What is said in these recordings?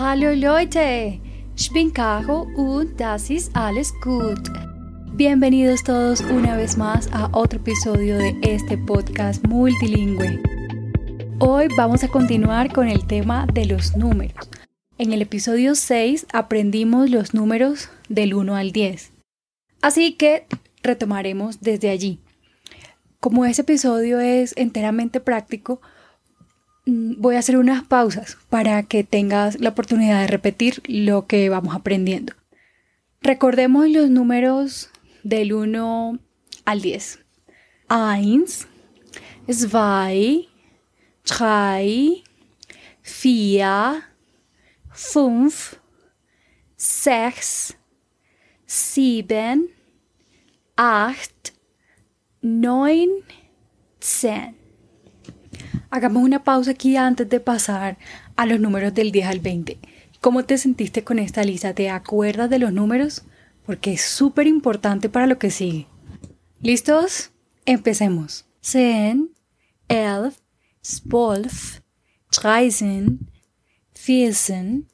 Hallo Leute, ich bin und das ist alles gut. Bienvenidos todos una vez más a otro episodio de este podcast multilingüe. Hoy vamos a continuar con el tema de los números. En el episodio 6 aprendimos los números del 1 al 10. Así que retomaremos desde allí. Como este episodio es enteramente práctico, voy a hacer unas pausas para que tengas la oportunidad de repetir lo que vamos aprendiendo. Recordemos los números del 1 al 10. 1, 2, 3, 4, 5, 6, 7, 8, 9, 10. Hagamos una pausa aquí antes de pasar a los números del 10 al 20. ¿Cómo te sentiste con esta lista? ¿Te acuerdas de los números? Porque es súper importante para lo que sigue. ¿Listos? Empecemos. 10, 11, 12, 13, 14, 15, 16,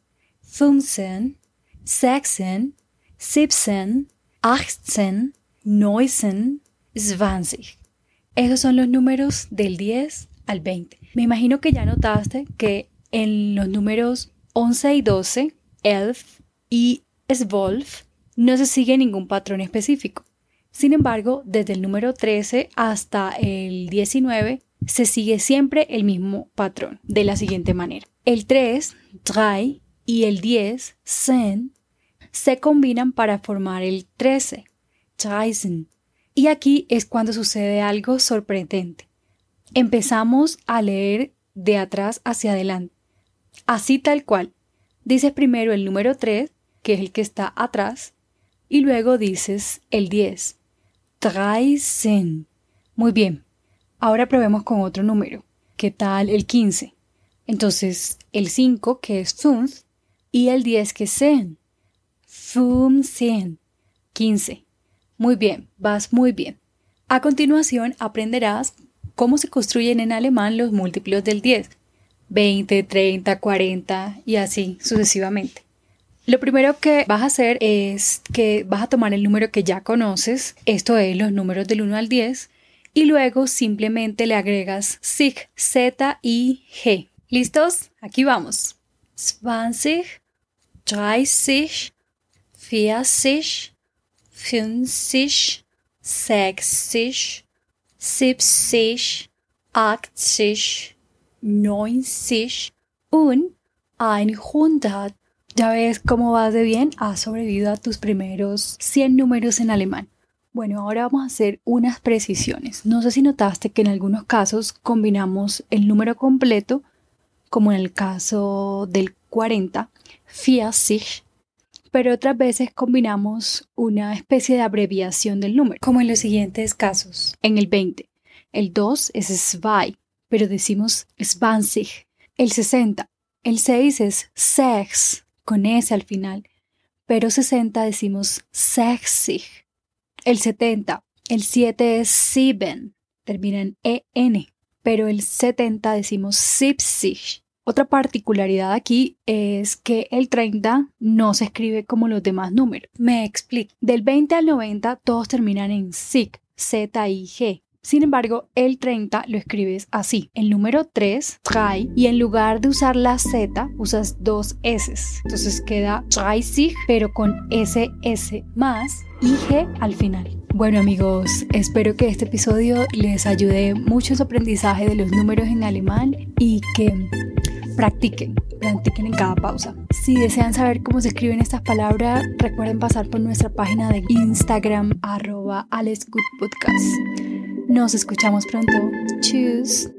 17, 18, 19, 20. Esos son los números del 10 al 20. Me imagino que ya notaste que en los números 11 y 12, elf y 12, no se sigue ningún patrón específico. Sin embargo, desde el número 13 hasta el 19 se sigue siempre el mismo patrón, de la siguiente manera. El 3, 3 y el 10, 10, se combinan para formar el 13, 13. Y aquí es cuando sucede algo sorprendente. Empezamos a leer de atrás hacia adelante. Así tal cual. Dices primero el número 3, que es el que está atrás, y luego dices el 10. 13. Muy bien. Ahora probemos con otro número. ¿Qué tal el 15? Entonces, el 5, que es 5, y el 10, que es 100. 15. 15. Muy bien, vas muy bien. A continuación aprenderás cómo se construyen en alemán los múltiplos del 10. 20, 30, 40 y así sucesivamente. Lo primero que vas a hacer es que vas a tomar el número que ya conoces, esto es los números del 1 al 10, y luego simplemente le agregas sig, z y g. ¿Listos? Aquí vamos. 20, 30, 40, 50, 60, 70, 80, 90 und 100. Ya ves cómo vas de bien, has sobrevivido a tus primeros 100 números en alemán. Bueno, ahora vamos a hacer unas precisiones. No sé si notaste que en algunos casos combinamos el número completo, como en el caso del 40, 40, pero otras veces combinamos una especie de abreviación del número, como en los siguientes casos. En el 20, el 2 es zwei, pero decimos 20. El 60, el 6 es sex, con S al final, pero 60 decimos 60. El 70, el 7 es sieben, termina en EN, pero el 70 decimos 70. Otra particularidad aquí es que el 30 no se escribe como los demás números. Me explico. Del 20 al 90 todos terminan en SIG, Z y G. Sin embargo, el 30 lo escribes así. El número 3, 3, y en lugar de usar la Z, usas dos S. Entonces queda 30, pero con SS más y G al final. Bueno amigos, espero que este episodio les ayude mucho en su aprendizaje de los números en alemán y que practiquen, practiquen en cada pausa. Si desean saber cómo se escriben estas palabras, recuerden pasar por nuestra página de Instagram arroba Podcast. Nos escuchamos pronto. Tschüss.